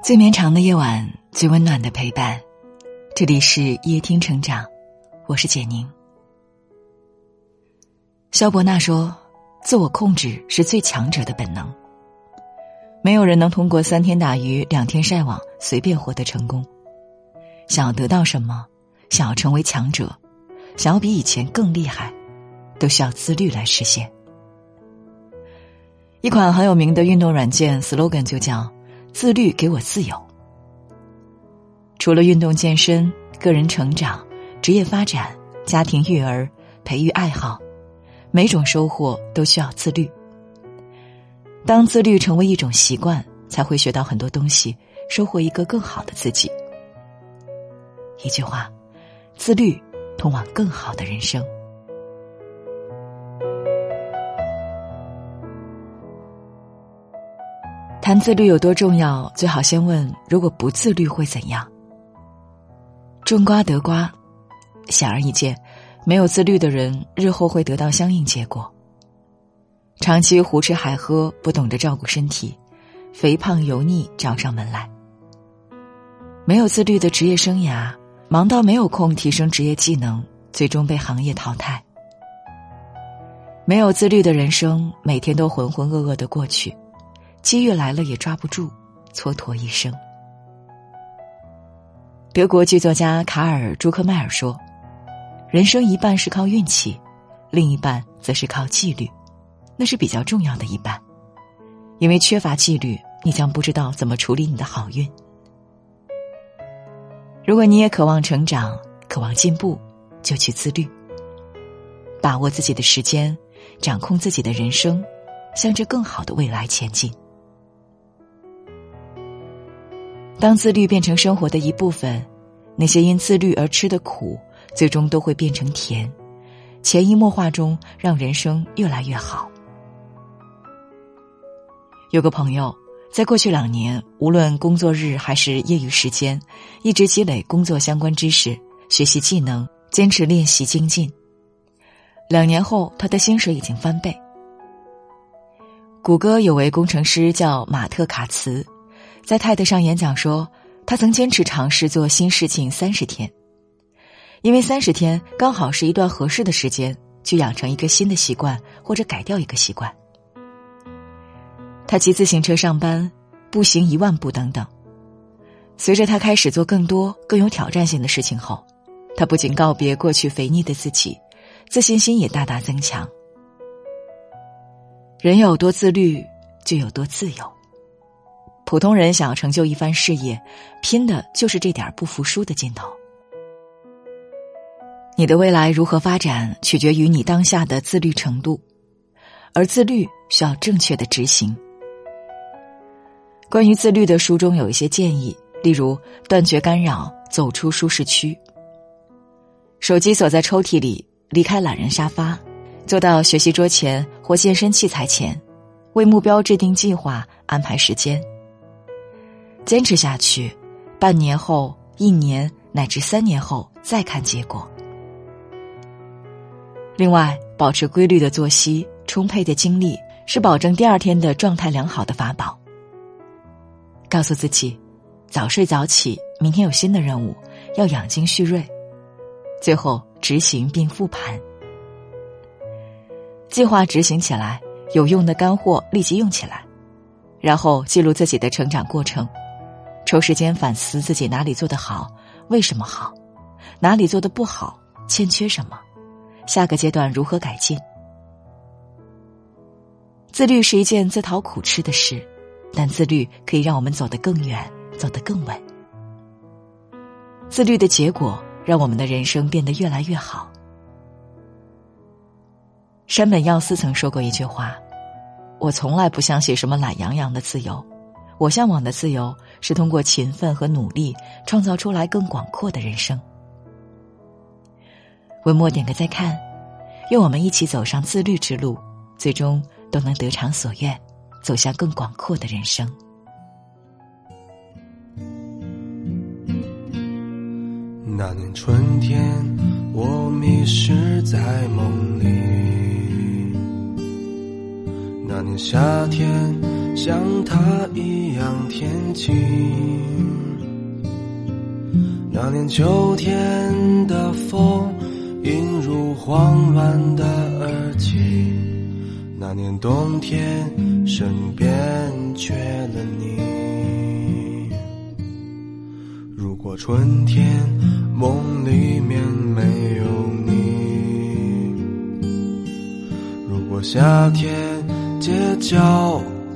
最绵长的夜晚，最温暖的陪伴。这里是夜听成长，我是简宁。肖伯纳说：“自我控制是最强者的本能。没有人能通过三天打鱼两天晒网随便获得成功。想要得到什么，想要成为强者，想要比以前更厉害，都需要自律来实现。”一款很有名的运动软件 slogan 就叫。自律给我自由。除了运动健身、个人成长、职业发展、家庭育儿、培育爱好，每种收获都需要自律。当自律成为一种习惯，才会学到很多东西，收获一个更好的自己。一句话，自律通往更好的人生。谈自律有多重要？最好先问：如果不自律会怎样？种瓜得瓜，显而易见，没有自律的人日后会得到相应结果。长期胡吃海喝，不懂得照顾身体，肥胖油腻找上门来。没有自律的职业生涯，忙到没有空提升职业技能，最终被行业淘汰。没有自律的人生，每天都浑浑噩噩的过去。机遇来了也抓不住，蹉跎一生。德国剧作家卡尔·朱克迈尔说：“人生一半是靠运气，另一半则是靠纪律，那是比较重要的一半。因为缺乏纪律，你将不知道怎么处理你的好运。如果你也渴望成长，渴望进步，就去自律，把握自己的时间，掌控自己的人生，向着更好的未来前进。”当自律变成生活的一部分，那些因自律而吃的苦，最终都会变成甜，潜移默化中让人生越来越好。有个朋友，在过去两年，无论工作日还是业余时间，一直积累工作相关知识，学习技能，坚持练习精进。两年后，他的薪水已经翻倍。谷歌有位工程师叫马特卡茨。在 TED 上演讲说，他曾坚持尝试做新事情三十天，因为三十天刚好是一段合适的时间，去养成一个新的习惯或者改掉一个习惯。他骑自行车上班，步行一万步等等。随着他开始做更多更有挑战性的事情后，他不仅告别过去肥腻的自己，自信心也大大增强。人有多自律，就有多自由。普通人想要成就一番事业，拼的就是这点不服输的劲头。你的未来如何发展，取决于你当下的自律程度，而自律需要正确的执行。关于自律的书中有一些建议，例如断绝干扰，走出舒适区，手机锁在抽屉里，离开懒人沙发，坐到学习桌前或健身器材前，为目标制定计划，安排时间。坚持下去，半年后、一年乃至三年后再看结果。另外，保持规律的作息、充沛的精力，是保证第二天的状态良好的法宝。告诉自己，早睡早起，明天有新的任务，要养精蓄锐。最后执行并复盘，计划执行起来，有用的干货立即用起来，然后记录自己的成长过程。抽时间反思自己哪里做得好，为什么好，哪里做的不好，欠缺什么，下个阶段如何改进。自律是一件自讨苦吃的事，但自律可以让我们走得更远，走得更稳。自律的结果让我们的人生变得越来越好。山本耀司曾说过一句话：“我从来不相信什么懒洋洋的自由。”我向往的自由是通过勤奋和努力创造出来更广阔的人生。文末点个再看，愿我们一起走上自律之路，最终都能得偿所愿，走向更广阔的人生。那年春天，我迷失在梦里；那年夏天。像他一样天晴。那年秋天的风，映入慌乱的耳际。那年冬天，身边缺了你。如果春天梦里面没有你，如果夏天街角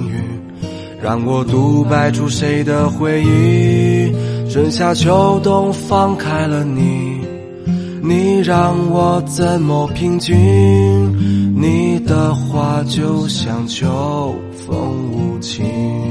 语，让我独白出谁的回忆？春夏秋冬放开了你，你让我怎么平静？你的话就像秋风无情。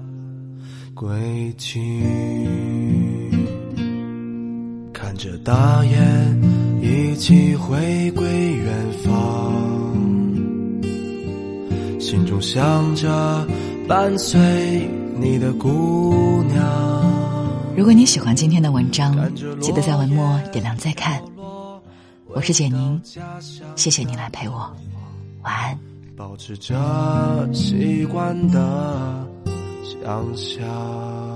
轨迹？看着大雁一起回归远方，心中想着伴随你的姑娘。如果你喜欢今天的文章，记得在文末点亮再看。我是简宁，谢谢你来陪我，晚安。保持着习惯的想象。